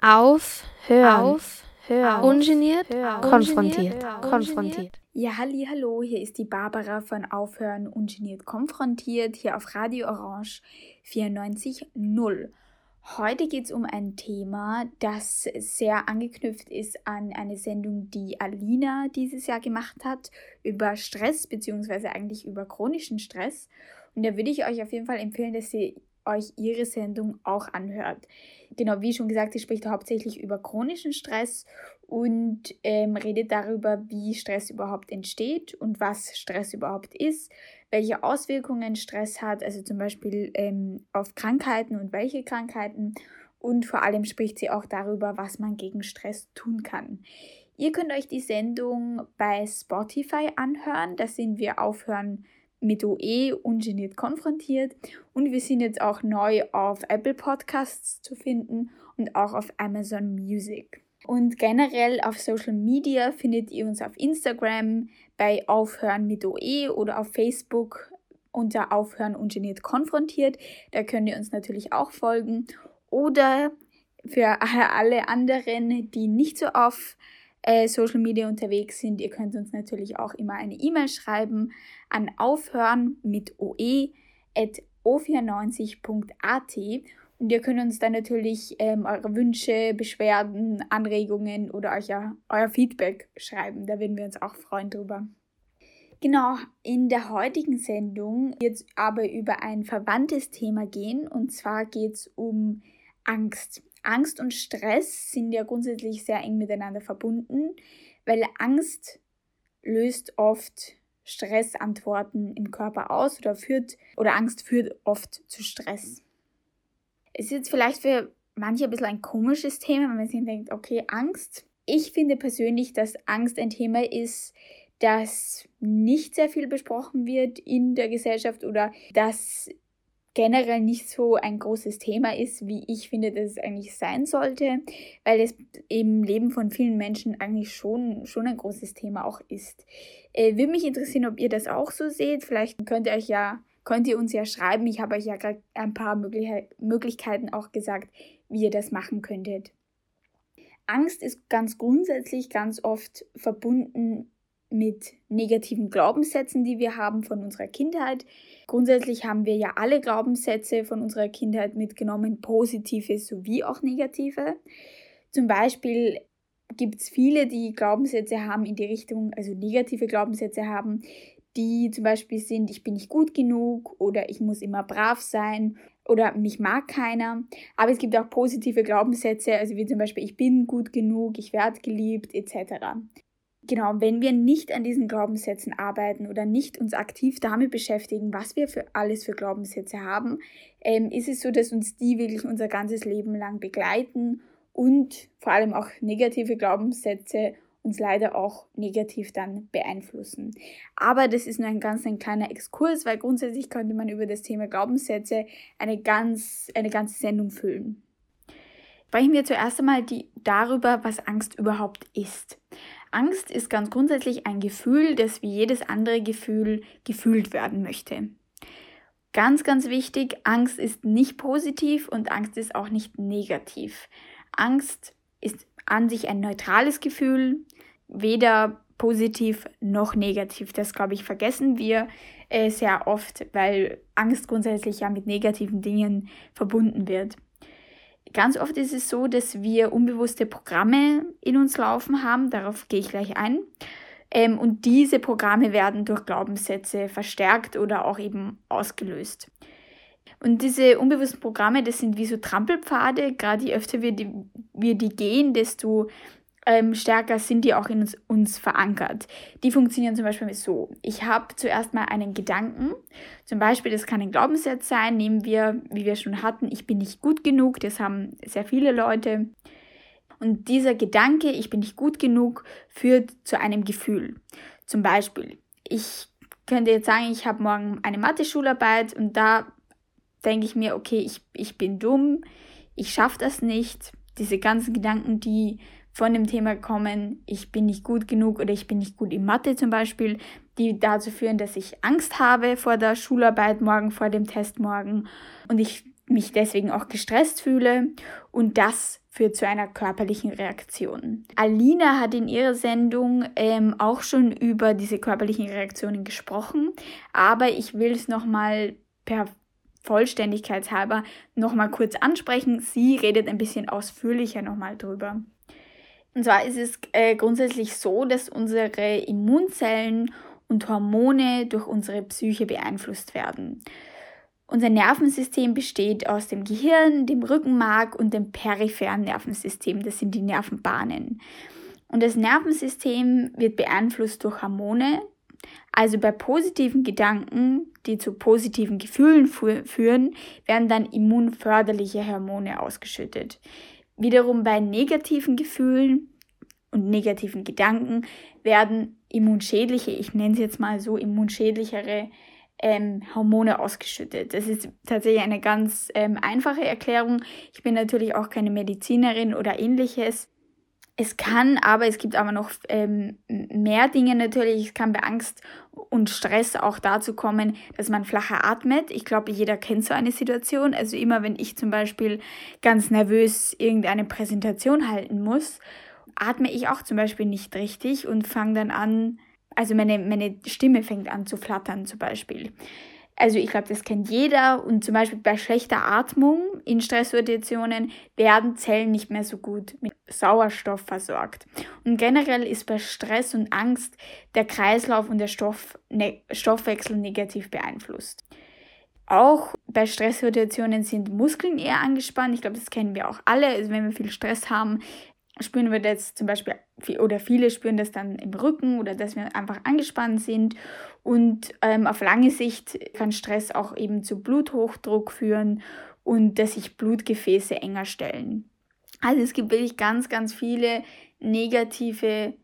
Auf, hören, auf, hören, ungeniert, hören, konfrontiert, hören, konfrontiert. Ja, halli, hallo, hier ist die Barbara von Aufhören ungeniert konfrontiert, hier auf Radio Orange 94.0. Heute geht es um ein Thema, das sehr angeknüpft ist an eine Sendung, die Alina dieses Jahr gemacht hat, über Stress, beziehungsweise eigentlich über chronischen Stress. Und da würde ich euch auf jeden Fall empfehlen, dass ihr euch ihre Sendung auch anhört. Genau, wie schon gesagt, sie spricht hauptsächlich über chronischen Stress und ähm, redet darüber, wie Stress überhaupt entsteht und was Stress überhaupt ist, welche Auswirkungen Stress hat, also zum Beispiel ähm, auf Krankheiten und welche Krankheiten. Und vor allem spricht sie auch darüber, was man gegen Stress tun kann. Ihr könnt euch die Sendung bei Spotify anhören. Da sind wir aufhören mit OE ungeniert konfrontiert. Und wir sind jetzt auch neu auf Apple Podcasts zu finden und auch auf Amazon Music. Und generell auf Social Media findet ihr uns auf Instagram bei Aufhören mit OE oder auf Facebook unter Aufhören ungeniert konfrontiert. Da könnt ihr uns natürlich auch folgen. Oder für alle anderen, die nicht so auf äh, Social Media unterwegs sind, ihr könnt uns natürlich auch immer eine E-Mail schreiben an aufhören mit oe at o94.at und ihr könnt uns dann natürlich ähm, eure Wünsche, Beschwerden, Anregungen oder euch ja, euer Feedback schreiben. Da würden wir uns auch freuen drüber. Genau, in der heutigen Sendung wird es aber über ein verwandtes Thema gehen und zwar geht es um Angst. Angst und Stress sind ja grundsätzlich sehr eng miteinander verbunden, weil Angst löst oft Stressantworten im Körper aus oder führt oder Angst führt oft zu Stress. Es ist jetzt vielleicht für manche ein bisschen ein komisches Thema, wenn man sich denkt, okay, Angst. Ich finde persönlich, dass Angst ein Thema ist, das nicht sehr viel besprochen wird in der Gesellschaft oder das generell nicht so ein großes Thema ist, wie ich finde, dass es eigentlich sein sollte, weil es im Leben von vielen Menschen eigentlich schon, schon ein großes Thema auch ist. Äh, würde mich interessieren, ob ihr das auch so seht. Vielleicht könnt ihr euch ja, könnt ihr uns ja schreiben. Ich habe euch ja gerade ein paar Möglichkeiten auch gesagt, wie ihr das machen könntet. Angst ist ganz grundsätzlich ganz oft verbunden mit negativen Glaubenssätzen, die wir haben von unserer Kindheit. Grundsätzlich haben wir ja alle Glaubenssätze von unserer Kindheit mitgenommen, positive sowie auch negative. Zum Beispiel gibt es viele, die Glaubenssätze haben in die Richtung, also negative Glaubenssätze haben, die zum Beispiel sind, ich bin nicht gut genug oder ich muss immer brav sein oder mich mag keiner. Aber es gibt auch positive Glaubenssätze, also wie zum Beispiel, ich bin gut genug, ich werde geliebt etc genau, wenn wir nicht an diesen Glaubenssätzen arbeiten oder nicht uns aktiv damit beschäftigen, was wir für alles für Glaubenssätze haben, ähm, ist es so, dass uns die wirklich unser ganzes Leben lang begleiten und vor allem auch negative Glaubenssätze uns leider auch negativ dann beeinflussen. Aber das ist nur ein ganz ein kleiner Exkurs, weil grundsätzlich könnte man über das Thema Glaubenssätze eine ganz eine ganze Sendung füllen. Sprechen wir zuerst einmal die, darüber, was Angst überhaupt ist. Angst ist ganz grundsätzlich ein Gefühl, das wie jedes andere Gefühl gefühlt werden möchte. Ganz, ganz wichtig, Angst ist nicht positiv und Angst ist auch nicht negativ. Angst ist an sich ein neutrales Gefühl, weder positiv noch negativ. Das, glaube ich, vergessen wir äh, sehr oft, weil Angst grundsätzlich ja mit negativen Dingen verbunden wird. Ganz oft ist es so, dass wir unbewusste Programme in uns laufen haben, darauf gehe ich gleich ein. Ähm, und diese Programme werden durch Glaubenssätze verstärkt oder auch eben ausgelöst. Und diese unbewussten Programme, das sind wie so Trampelpfade. Gerade je öfter wir die, wir die gehen, desto ähm, stärker sind die auch in uns, uns verankert. Die funktionieren zum Beispiel so. Ich habe zuerst mal einen Gedanken. Zum Beispiel, das kann ein Glaubenssatz sein. Nehmen wir, wie wir schon hatten, ich bin nicht gut genug. Das haben sehr viele Leute. Und dieser Gedanke, ich bin nicht gut genug, führt zu einem Gefühl. Zum Beispiel, ich könnte jetzt sagen, ich habe morgen eine Mathe-Schularbeit und da denke ich mir, okay, ich, ich bin dumm, ich schaffe das nicht. Diese ganzen Gedanken, die von dem Thema kommen, ich bin nicht gut genug oder ich bin nicht gut in Mathe zum Beispiel, die dazu führen, dass ich Angst habe vor der Schularbeit morgen, vor dem Test morgen und ich mich deswegen auch gestresst fühle und das führt zu einer körperlichen Reaktion. Alina hat in ihrer Sendung ähm, auch schon über diese körperlichen Reaktionen gesprochen, aber ich will es nochmal per Vollständigkeitshalber nochmal kurz ansprechen. Sie redet ein bisschen ausführlicher nochmal drüber. Und zwar ist es äh, grundsätzlich so, dass unsere Immunzellen und Hormone durch unsere Psyche beeinflusst werden. Unser Nervensystem besteht aus dem Gehirn, dem Rückenmark und dem peripheren Nervensystem. Das sind die Nervenbahnen. Und das Nervensystem wird beeinflusst durch Hormone. Also bei positiven Gedanken, die zu positiven Gefühlen führen, werden dann immunförderliche Hormone ausgeschüttet. Wiederum bei negativen Gefühlen und negativen Gedanken werden immunschädliche, ich nenne es jetzt mal so, immunschädlichere ähm, Hormone ausgeschüttet. Das ist tatsächlich eine ganz ähm, einfache Erklärung. Ich bin natürlich auch keine Medizinerin oder ähnliches. Es kann, aber es gibt aber noch ähm, mehr Dinge natürlich. Es kann bei Angst und Stress auch dazu kommen, dass man flacher atmet. Ich glaube, jeder kennt so eine Situation. Also immer, wenn ich zum Beispiel ganz nervös irgendeine Präsentation halten muss, atme ich auch zum Beispiel nicht richtig und fange dann an, also meine, meine Stimme fängt an zu flattern zum Beispiel. Also ich glaube, das kennt jeder und zum Beispiel bei schlechter Atmung in Stresssituationen werden Zellen nicht mehr so gut mit Sauerstoff versorgt. Und generell ist bei Stress und Angst der Kreislauf und der Stoff, ne, Stoffwechsel negativ beeinflusst. Auch bei Stresssituationen sind Muskeln eher angespannt. Ich glaube, das kennen wir auch alle. Also wenn wir viel Stress haben, spüren wir das zum Beispiel, oder viele spüren das dann im Rücken oder dass wir einfach angespannt sind. Und ähm, auf lange Sicht kann Stress auch eben zu Bluthochdruck führen und dass sich Blutgefäße enger stellen. Also es gibt wirklich ganz, ganz viele negative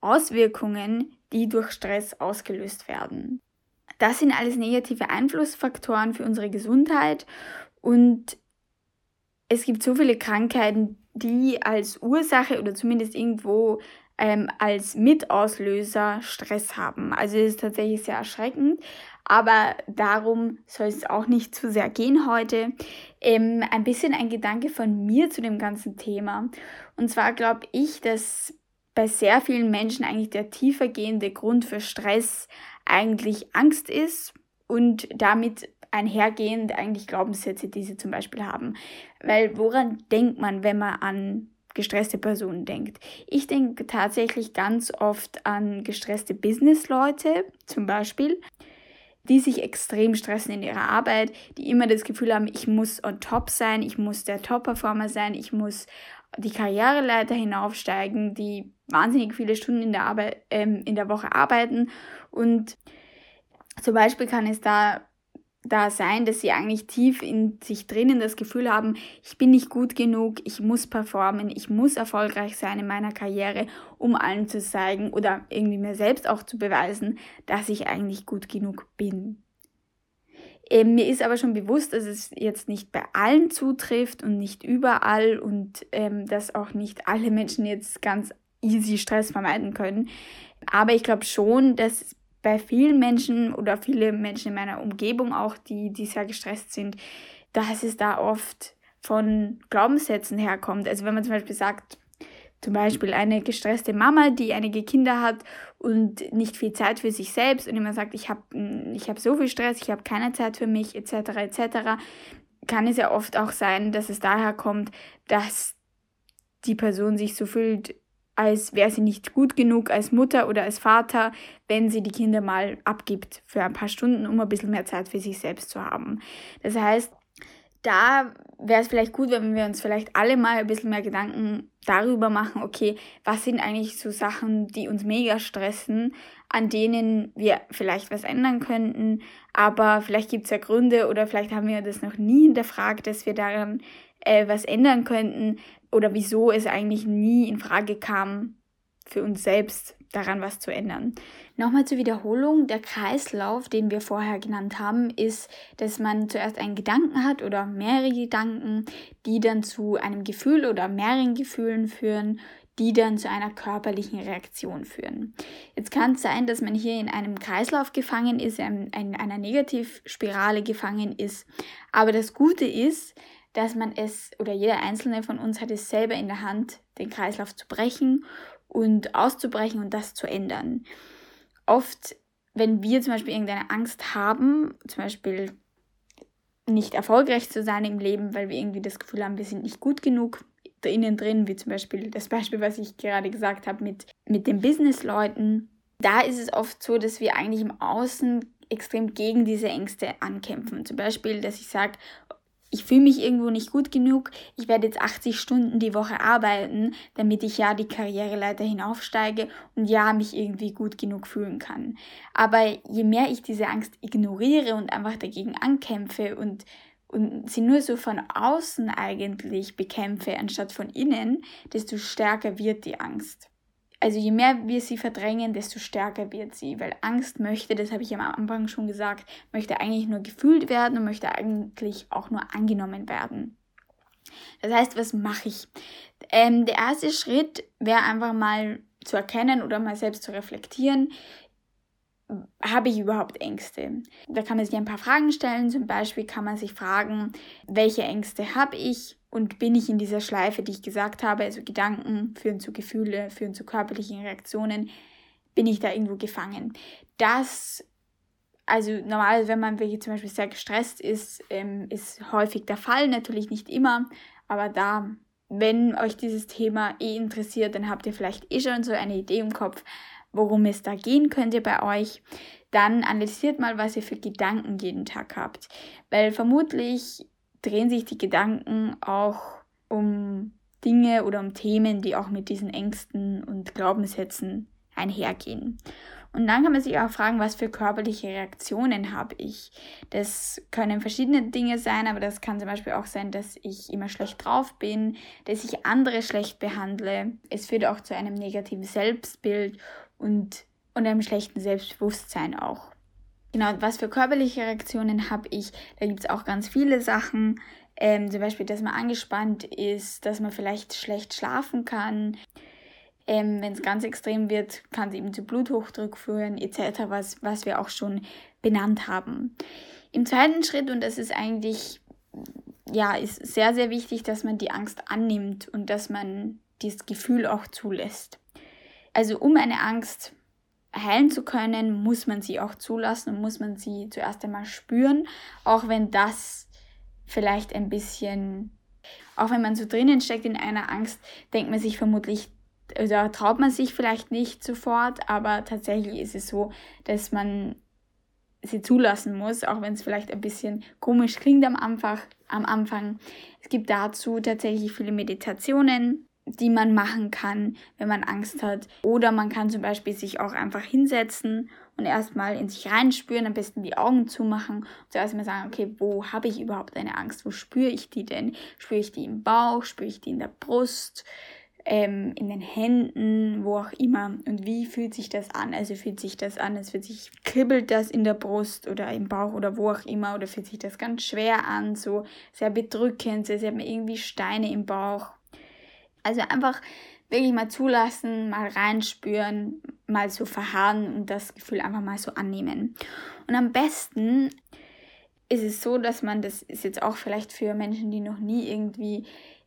Auswirkungen, die durch Stress ausgelöst werden. Das sind alles negative Einflussfaktoren für unsere Gesundheit und es gibt so viele Krankheiten, die als Ursache oder zumindest irgendwo ähm, als Mitauslöser Stress haben. Also es ist tatsächlich sehr erschreckend, aber darum soll es auch nicht zu sehr gehen heute. Ähm, ein bisschen ein Gedanke von mir zu dem ganzen Thema. Und zwar glaube ich, dass bei sehr vielen Menschen eigentlich der tiefergehende Grund für Stress eigentlich Angst ist und damit einhergehend eigentlich Glaubenssätze, die sie zum Beispiel haben. Weil woran denkt man, wenn man an gestresste Personen denkt? Ich denke tatsächlich ganz oft an gestresste Businessleute zum Beispiel, die sich extrem stressen in ihrer Arbeit, die immer das Gefühl haben, ich muss on top sein, ich muss der Top-Performer sein, ich muss die Karriereleiter hinaufsteigen, die wahnsinnig viele Stunden in der, Arbeit, ähm, in der Woche arbeiten. Und zum Beispiel kann es da da sein, dass sie eigentlich tief in sich drinnen das Gefühl haben, ich bin nicht gut genug, ich muss performen, ich muss erfolgreich sein in meiner Karriere, um allen zu zeigen oder irgendwie mir selbst auch zu beweisen, dass ich eigentlich gut genug bin. Ähm, mir ist aber schon bewusst, dass es jetzt nicht bei allen zutrifft und nicht überall und ähm, dass auch nicht alle Menschen jetzt ganz easy Stress vermeiden können. Aber ich glaube schon, dass bei vielen Menschen oder viele Menschen in meiner Umgebung auch, die, die sehr gestresst sind, dass es da oft von Glaubenssätzen herkommt. Also wenn man zum Beispiel sagt, zum Beispiel eine gestresste Mama, die einige Kinder hat und nicht viel Zeit für sich selbst und immer sagt, ich habe ich hab so viel Stress, ich habe keine Zeit für mich, etc., etc., kann es ja oft auch sein, dass es daher kommt, dass die Person sich so fühlt, als wäre sie nicht gut genug als Mutter oder als Vater, wenn sie die Kinder mal abgibt für ein paar Stunden, um ein bisschen mehr Zeit für sich selbst zu haben. Das heißt, da wäre es vielleicht gut, wenn wir uns vielleicht alle mal ein bisschen mehr Gedanken darüber machen, okay, was sind eigentlich so Sachen, die uns mega stressen, an denen wir vielleicht was ändern könnten, aber vielleicht gibt es ja Gründe oder vielleicht haben wir das noch nie hinterfragt, dass wir daran äh, was ändern könnten oder wieso es eigentlich nie in Frage kam, für uns selbst daran was zu ändern. Nochmal zur Wiederholung, der Kreislauf, den wir vorher genannt haben, ist, dass man zuerst einen Gedanken hat oder mehrere Gedanken, die dann zu einem Gefühl oder mehreren Gefühlen führen, die dann zu einer körperlichen Reaktion führen. Jetzt kann es sein, dass man hier in einem Kreislauf gefangen ist, in einer Negativspirale gefangen ist. Aber das Gute ist, dass man es oder jeder einzelne von uns hat es selber in der Hand, den Kreislauf zu brechen und auszubrechen und das zu ändern. Oft, wenn wir zum Beispiel irgendeine Angst haben, zum Beispiel nicht erfolgreich zu sein im Leben, weil wir irgendwie das Gefühl haben, wir sind nicht gut genug da innen drin, wie zum Beispiel das Beispiel, was ich gerade gesagt habe mit, mit den Businessleuten, da ist es oft so, dass wir eigentlich im Außen extrem gegen diese Ängste ankämpfen. Zum Beispiel, dass ich sage, ich fühle mich irgendwo nicht gut genug, ich werde jetzt 80 Stunden die Woche arbeiten, damit ich ja die Karriereleiter hinaufsteige und ja mich irgendwie gut genug fühlen kann. Aber je mehr ich diese Angst ignoriere und einfach dagegen ankämpfe und, und sie nur so von außen eigentlich bekämpfe, anstatt von innen, desto stärker wird die Angst also je mehr wir sie verdrängen, desto stärker wird sie, weil Angst möchte, das habe ich am Anfang schon gesagt, möchte eigentlich nur gefühlt werden und möchte eigentlich auch nur angenommen werden. Das heißt, was mache ich? Ähm, der erste Schritt wäre einfach mal zu erkennen oder mal selbst zu reflektieren, habe ich überhaupt Ängste? Da kann man sich ein paar Fragen stellen. Zum Beispiel kann man sich fragen, welche Ängste habe ich? Und bin ich in dieser Schleife, die ich gesagt habe, also Gedanken führen zu Gefühle, führen zu körperlichen Reaktionen, bin ich da irgendwo gefangen? Das, also normal, wenn man wirklich zum Beispiel sehr gestresst ist, ähm, ist häufig der Fall, natürlich nicht immer, aber da, wenn euch dieses Thema eh interessiert, dann habt ihr vielleicht eh schon so eine Idee im Kopf, worum es da gehen könnte bei euch. Dann analysiert mal, was ihr für Gedanken jeden Tag habt, weil vermutlich drehen sich die Gedanken auch um Dinge oder um Themen, die auch mit diesen Ängsten und Glaubenssätzen einhergehen. Und dann kann man sich auch fragen, was für körperliche Reaktionen habe ich. Das können verschiedene Dinge sein, aber das kann zum Beispiel auch sein, dass ich immer schlecht drauf bin, dass ich andere schlecht behandle. Es führt auch zu einem negativen Selbstbild und, und einem schlechten Selbstbewusstsein auch. Genau, was für körperliche Reaktionen habe ich? Da gibt es auch ganz viele Sachen. Ähm, zum Beispiel, dass man angespannt ist, dass man vielleicht schlecht schlafen kann. Ähm, Wenn es ganz extrem wird, kann es eben zu Bluthochdruck führen, etc., was, was wir auch schon benannt haben. Im zweiten Schritt, und das ist eigentlich, ja, ist sehr, sehr wichtig, dass man die Angst annimmt und dass man dieses Gefühl auch zulässt. Also um eine Angst heilen zu können, muss man sie auch zulassen und muss man sie zuerst einmal spüren, auch wenn das vielleicht ein bisschen, auch wenn man so drinnen steckt in einer Angst, denkt man sich vermutlich, oder traut man sich vielleicht nicht sofort, aber tatsächlich ist es so, dass man sie zulassen muss, auch wenn es vielleicht ein bisschen komisch klingt am Anfang. Am Anfang. Es gibt dazu tatsächlich viele Meditationen, die man machen kann, wenn man Angst hat. Oder man kann zum Beispiel sich auch einfach hinsetzen und erstmal in sich reinspüren, am besten die Augen zumachen und zuerst mal sagen, okay, wo habe ich überhaupt eine Angst? Wo spüre ich die denn? Spüre ich die im Bauch? Spüre ich die in der Brust? Ähm, in den Händen, wo auch immer. Und wie fühlt sich das an? Also fühlt sich das an, es fühlt sich, kribbelt das in der Brust oder im Bauch oder wo auch immer, oder fühlt sich das ganz schwer an, so sehr bedrückend, sehr, sehr irgendwie Steine im Bauch also einfach wirklich mal zulassen, mal reinspüren, mal so verharren und das Gefühl einfach mal so annehmen. Und am besten ist es so, dass man, das ist jetzt auch vielleicht für Menschen, die noch nie irgendwie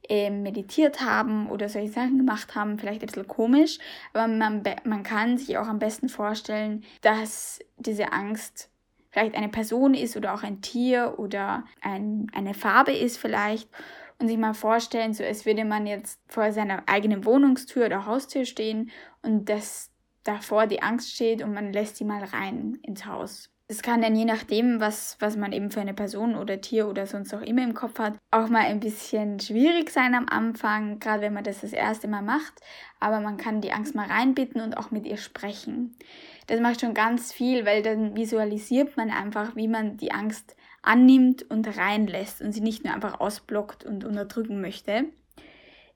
äh, meditiert haben oder solche Sachen gemacht haben, vielleicht ein bisschen komisch, aber man, man kann sich auch am besten vorstellen, dass diese Angst vielleicht eine Person ist oder auch ein Tier oder ein, eine Farbe ist vielleicht und sich mal vorstellen, so als würde man jetzt vor seiner eigenen Wohnungstür oder Haustür stehen und dass davor die Angst steht und man lässt sie mal rein ins Haus. Es kann dann je nachdem, was, was man eben für eine Person oder Tier oder sonst auch immer im Kopf hat, auch mal ein bisschen schwierig sein am Anfang, gerade wenn man das das erste Mal macht. Aber man kann die Angst mal reinbitten und auch mit ihr sprechen. Das macht schon ganz viel, weil dann visualisiert man einfach, wie man die Angst annimmt und reinlässt und sie nicht nur einfach ausblockt und unterdrücken möchte. Und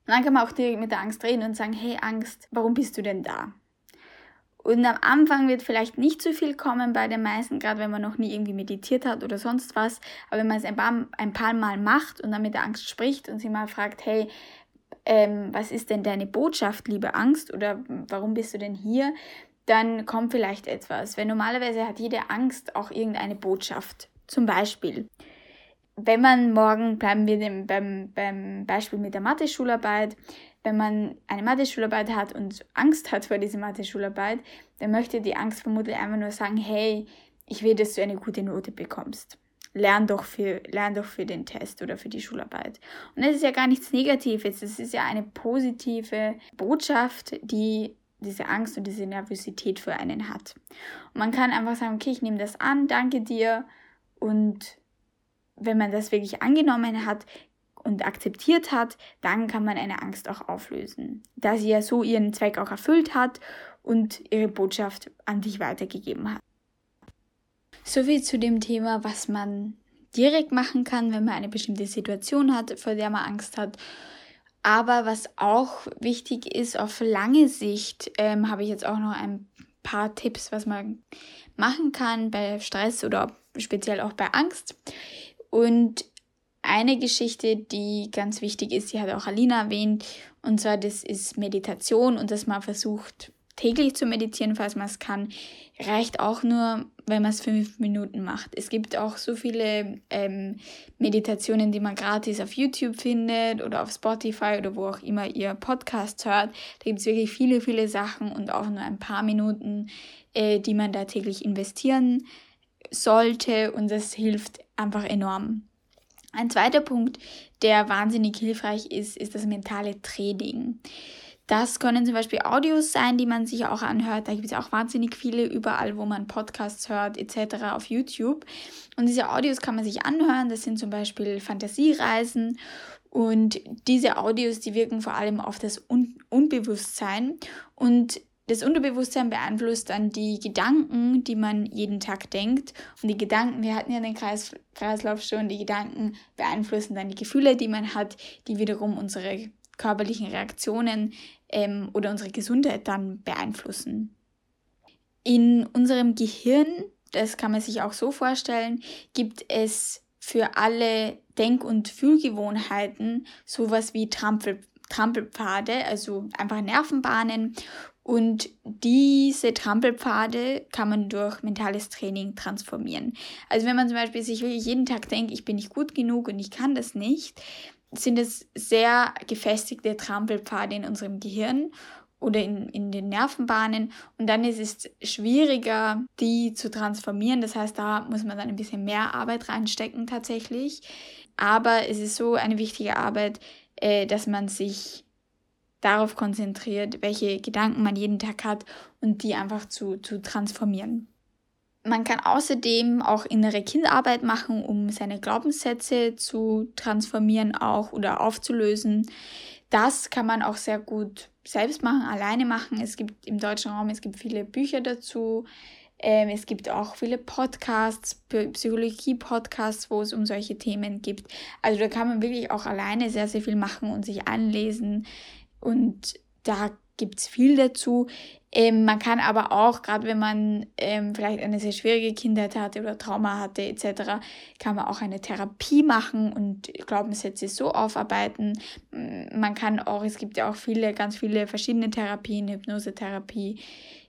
dann kann man auch direkt mit der Angst reden und sagen, hey Angst, warum bist du denn da? Und am Anfang wird vielleicht nicht so viel kommen bei den meisten, gerade wenn man noch nie irgendwie meditiert hat oder sonst was. Aber wenn man es ein paar, ein paar Mal macht und dann mit der Angst spricht und sie mal fragt, hey, ähm, was ist denn deine Botschaft, liebe Angst? Oder warum bist du denn hier? Dann kommt vielleicht etwas. Weil normalerweise hat jede Angst auch irgendeine Botschaft. Zum Beispiel, wenn man morgen, bleiben wir dem, beim, beim Beispiel mit der Mathe-Schularbeit, wenn man eine Mathe-Schularbeit hat und Angst hat vor dieser Mathe-Schularbeit, dann möchte die Angst vermutlich einfach nur sagen, hey, ich will, dass du eine gute Note bekommst. Lern doch für, lern doch für den Test oder für die Schularbeit. Und das ist ja gar nichts Negatives, es ist ja eine positive Botschaft, die diese Angst und diese Nervosität für einen hat. Und man kann einfach sagen, okay, ich nehme das an, danke dir. Und wenn man das wirklich angenommen hat und akzeptiert hat, dann kann man eine Angst auch auflösen. Da sie ja so ihren Zweck auch erfüllt hat und ihre Botschaft an dich weitergegeben hat. Soviel zu dem Thema, was man direkt machen kann, wenn man eine bestimmte Situation hat, vor der man Angst hat aber was auch wichtig ist, auf lange Sicht, ähm, habe ich jetzt auch noch ein paar Tipps, was man machen kann bei Stress oder speziell auch bei Angst. Und eine Geschichte, die ganz wichtig ist, die hat auch Alina erwähnt, und zwar das ist Meditation und dass man versucht, täglich zu meditieren, falls man es kann, reicht auch nur, wenn man es fünf Minuten macht. Es gibt auch so viele ähm, Meditationen, die man gratis auf YouTube findet oder auf Spotify oder wo auch immer ihr Podcast hört. Da gibt es wirklich viele, viele Sachen und auch nur ein paar Minuten, äh, die man da täglich investieren sollte und das hilft einfach enorm. Ein zweiter Punkt, der wahnsinnig hilfreich ist, ist das mentale Training. Das können zum Beispiel Audios sein, die man sich auch anhört. Da gibt es auch wahnsinnig viele überall, wo man Podcasts hört, etc. auf YouTube. Und diese Audios kann man sich anhören. Das sind zum Beispiel Fantasiereisen. Und diese Audios, die wirken vor allem auf das Un Unbewusstsein. Und das Unterbewusstsein beeinflusst dann die Gedanken, die man jeden Tag denkt. Und die Gedanken, wir hatten ja den Kreis, Kreislauf schon, die Gedanken beeinflussen dann die Gefühle, die man hat, die wiederum unsere körperlichen Reaktionen ähm, oder unsere Gesundheit dann beeinflussen. In unserem Gehirn, das kann man sich auch so vorstellen, gibt es für alle Denk- und Fühlgewohnheiten sowas wie Trampel, Trampelpfade, also einfach Nervenbahnen. Und diese Trampelpfade kann man durch mentales Training transformieren. Also wenn man zum Beispiel sich wirklich jeden Tag denkt, ich bin nicht gut genug und ich kann das nicht, sind es sehr gefestigte Trampelpfade in unserem Gehirn oder in, in den Nervenbahnen und dann ist es schwieriger, die zu transformieren. Das heißt, da muss man dann ein bisschen mehr Arbeit reinstecken tatsächlich. Aber es ist so eine wichtige Arbeit, äh, dass man sich darauf konzentriert, welche Gedanken man jeden Tag hat und die einfach zu, zu transformieren. Man kann außerdem auch innere Kindarbeit machen, um seine Glaubenssätze zu transformieren auch oder aufzulösen. Das kann man auch sehr gut selbst machen, alleine machen. Es gibt im deutschen Raum, es gibt viele Bücher dazu. Ähm, es gibt auch viele Podcasts, Psychologie-Podcasts, wo es um solche Themen gibt. Also da kann man wirklich auch alleine sehr, sehr viel machen und sich anlesen. Und da gibt es viel dazu. Ähm, man kann aber auch, gerade wenn man ähm, vielleicht eine sehr schwierige Kindheit hatte oder Trauma hatte etc., kann man auch eine Therapie machen und Glaubenssätze so aufarbeiten. Man kann auch, es gibt ja auch viele, ganz viele verschiedene Therapien, Hypnosetherapie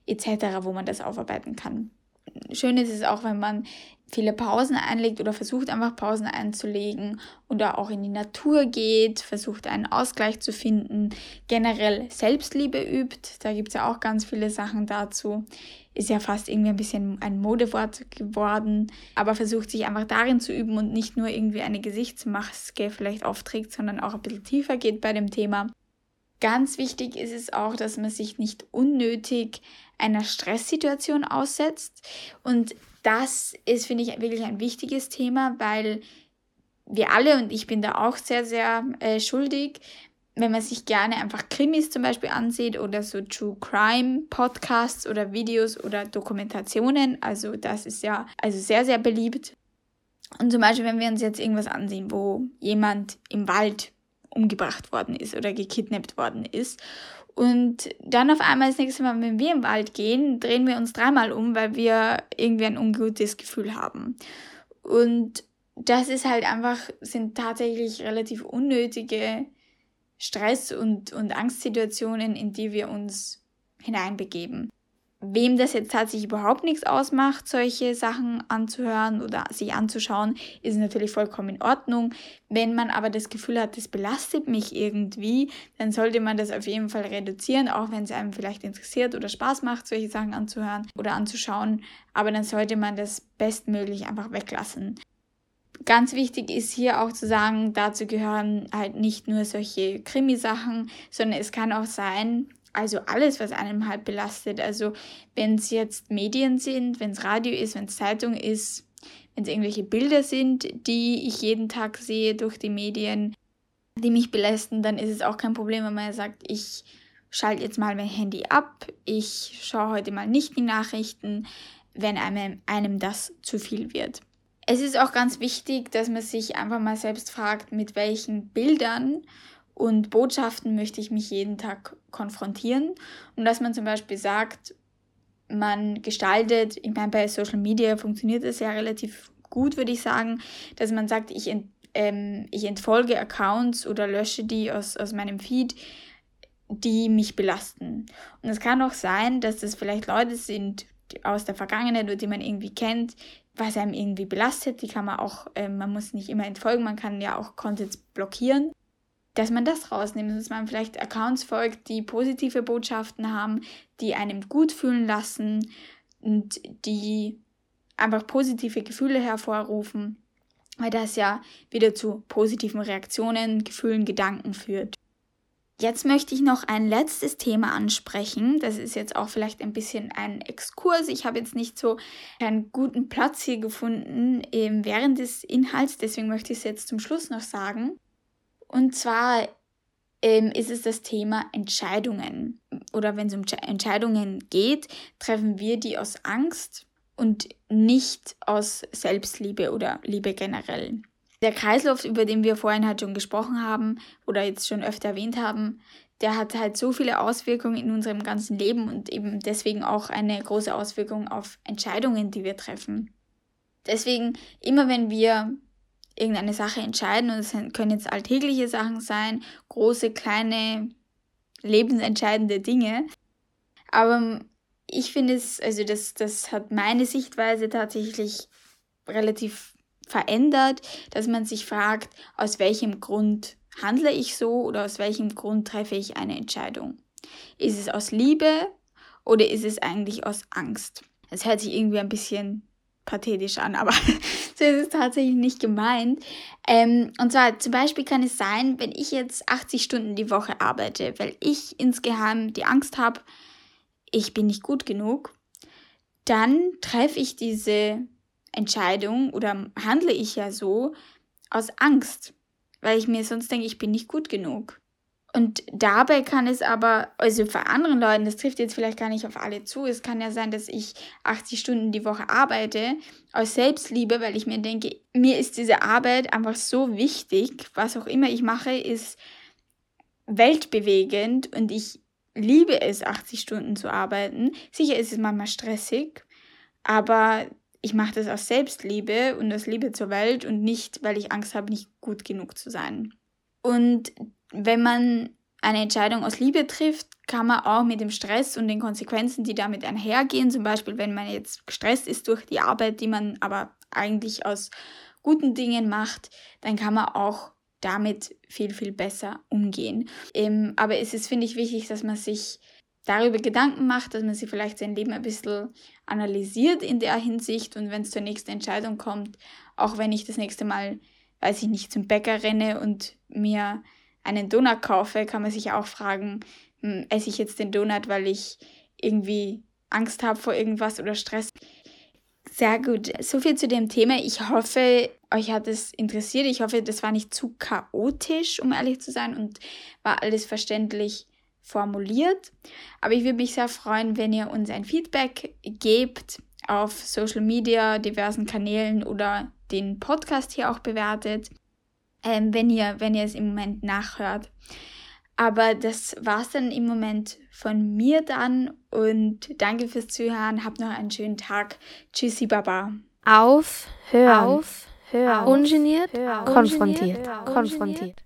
etc., wo man das aufarbeiten kann. Schön ist es auch, wenn man viele Pausen einlegt oder versucht einfach Pausen einzulegen oder auch in die Natur geht, versucht einen Ausgleich zu finden, generell Selbstliebe übt. Da gibt es ja auch ganz viele Sachen dazu. Ist ja fast irgendwie ein bisschen ein Modewort geworden, aber versucht sich einfach darin zu üben und nicht nur irgendwie eine Gesichtsmaske vielleicht aufträgt, sondern auch ein bisschen tiefer geht bei dem Thema. Ganz wichtig ist es auch, dass man sich nicht unnötig einer Stresssituation aussetzt. Und das ist, finde ich, wirklich ein wichtiges Thema, weil wir alle, und ich bin da auch sehr, sehr äh, schuldig, wenn man sich gerne einfach Krimis zum Beispiel ansieht oder so True Crime Podcasts oder Videos oder Dokumentationen, also das ist ja also sehr, sehr beliebt. Und zum Beispiel, wenn wir uns jetzt irgendwas ansehen, wo jemand im Wald umgebracht worden ist oder gekidnappt worden ist. Und dann auf einmal das nächste Mal, wenn wir im Wald gehen, drehen wir uns dreimal um, weil wir irgendwie ein ungutes Gefühl haben. Und das ist halt einfach, sind tatsächlich relativ unnötige Stress- und, und Angstsituationen, in die wir uns hineinbegeben. Wem das jetzt tatsächlich überhaupt nichts ausmacht, solche Sachen anzuhören oder sich anzuschauen, ist natürlich vollkommen in Ordnung. Wenn man aber das Gefühl hat, das belastet mich irgendwie, dann sollte man das auf jeden Fall reduzieren, auch wenn es einem vielleicht interessiert oder Spaß macht, solche Sachen anzuhören oder anzuschauen. Aber dann sollte man das bestmöglich einfach weglassen. Ganz wichtig ist hier auch zu sagen, dazu gehören halt nicht nur solche Krimisachen, sondern es kann auch sein, also alles, was einem halt belastet. Also wenn es jetzt Medien sind, wenn es Radio ist, wenn es Zeitung ist, wenn es irgendwelche Bilder sind, die ich jeden Tag sehe durch die Medien, die mich belasten, dann ist es auch kein Problem, wenn man sagt, ich schalte jetzt mal mein Handy ab, ich schaue heute mal nicht die Nachrichten, wenn einem, einem das zu viel wird. Es ist auch ganz wichtig, dass man sich einfach mal selbst fragt, mit welchen Bildern und Botschaften möchte ich mich jeden Tag konfrontieren. Und dass man zum Beispiel sagt, man gestaltet, ich meine, bei Social Media funktioniert das ja relativ gut, würde ich sagen, dass man sagt, ich, ent, ähm, ich entfolge Accounts oder lösche die aus, aus meinem Feed, die mich belasten. Und es kann auch sein, dass das vielleicht Leute sind aus der Vergangenheit oder die man irgendwie kennt, was einem irgendwie belastet. Die kann man auch, äh, man muss nicht immer entfolgen, man kann ja auch Contents blockieren dass man das rausnimmt, dass man vielleicht Accounts folgt, die positive Botschaften haben, die einem gut fühlen lassen und die einfach positive Gefühle hervorrufen, weil das ja wieder zu positiven Reaktionen, Gefühlen, Gedanken führt. Jetzt möchte ich noch ein letztes Thema ansprechen. Das ist jetzt auch vielleicht ein bisschen ein Exkurs. Ich habe jetzt nicht so einen guten Platz hier gefunden ähm, während des Inhalts, deswegen möchte ich es jetzt zum Schluss noch sagen. Und zwar ähm, ist es das Thema Entscheidungen. Oder wenn es um Entscheidungen geht, treffen wir die aus Angst und nicht aus Selbstliebe oder Liebe generell. Der Kreislauf, über den wir vorhin halt schon gesprochen haben oder jetzt schon öfter erwähnt haben, der hat halt so viele Auswirkungen in unserem ganzen Leben und eben deswegen auch eine große Auswirkung auf Entscheidungen, die wir treffen. Deswegen, immer wenn wir irgendeine Sache entscheiden und es können jetzt alltägliche Sachen sein, große, kleine, lebensentscheidende Dinge. Aber ich finde es, also das, das hat meine Sichtweise tatsächlich relativ verändert, dass man sich fragt, aus welchem Grund handle ich so oder aus welchem Grund treffe ich eine Entscheidung. Ist es aus Liebe oder ist es eigentlich aus Angst? Es hört sich irgendwie ein bisschen pathetisch an, aber so ist es tatsächlich nicht gemeint. Ähm, und zwar zum Beispiel kann es sein, wenn ich jetzt 80 Stunden die Woche arbeite, weil ich insgeheim die Angst habe, ich bin nicht gut genug, dann treffe ich diese Entscheidung oder handle ich ja so aus Angst, weil ich mir sonst denke, ich bin nicht gut genug. Und dabei kann es aber, also für anderen Leuten, das trifft jetzt vielleicht gar nicht auf alle zu, es kann ja sein, dass ich 80 Stunden die Woche arbeite aus Selbstliebe, weil ich mir denke, mir ist diese Arbeit einfach so wichtig, was auch immer ich mache, ist weltbewegend und ich liebe es, 80 Stunden zu arbeiten. Sicher ist es manchmal stressig, aber ich mache das aus Selbstliebe und aus Liebe zur Welt und nicht, weil ich Angst habe, nicht gut genug zu sein. Und wenn man eine Entscheidung aus Liebe trifft, kann man auch mit dem Stress und den Konsequenzen, die damit einhergehen, zum Beispiel wenn man jetzt gestresst ist durch die Arbeit, die man aber eigentlich aus guten Dingen macht, dann kann man auch damit viel, viel besser umgehen. Ähm, aber es ist, finde ich, wichtig, dass man sich darüber Gedanken macht, dass man sich vielleicht sein Leben ein bisschen analysiert in der Hinsicht und wenn es zur nächsten Entscheidung kommt, auch wenn ich das nächste Mal, weiß ich nicht, zum Bäcker renne und mir einen Donut kaufe, kann man sich auch fragen, hm, esse ich jetzt den Donut, weil ich irgendwie Angst habe vor irgendwas oder Stress. Sehr gut. So viel zu dem Thema. Ich hoffe, euch hat es interessiert. Ich hoffe, das war nicht zu chaotisch, um ehrlich zu sein, und war alles verständlich formuliert. Aber ich würde mich sehr freuen, wenn ihr uns ein Feedback gebt auf Social Media, diversen Kanälen oder den Podcast hier auch bewertet ähm, wenn, ihr, wenn ihr es im Moment nachhört. Aber das war's dann im Moment von mir dann und danke fürs Zuhören. Habt noch einen schönen Tag. Tschüssi, Baba. Auf, hör auf, hör, ungeniert, hör, konfrontiert, konfrontiert.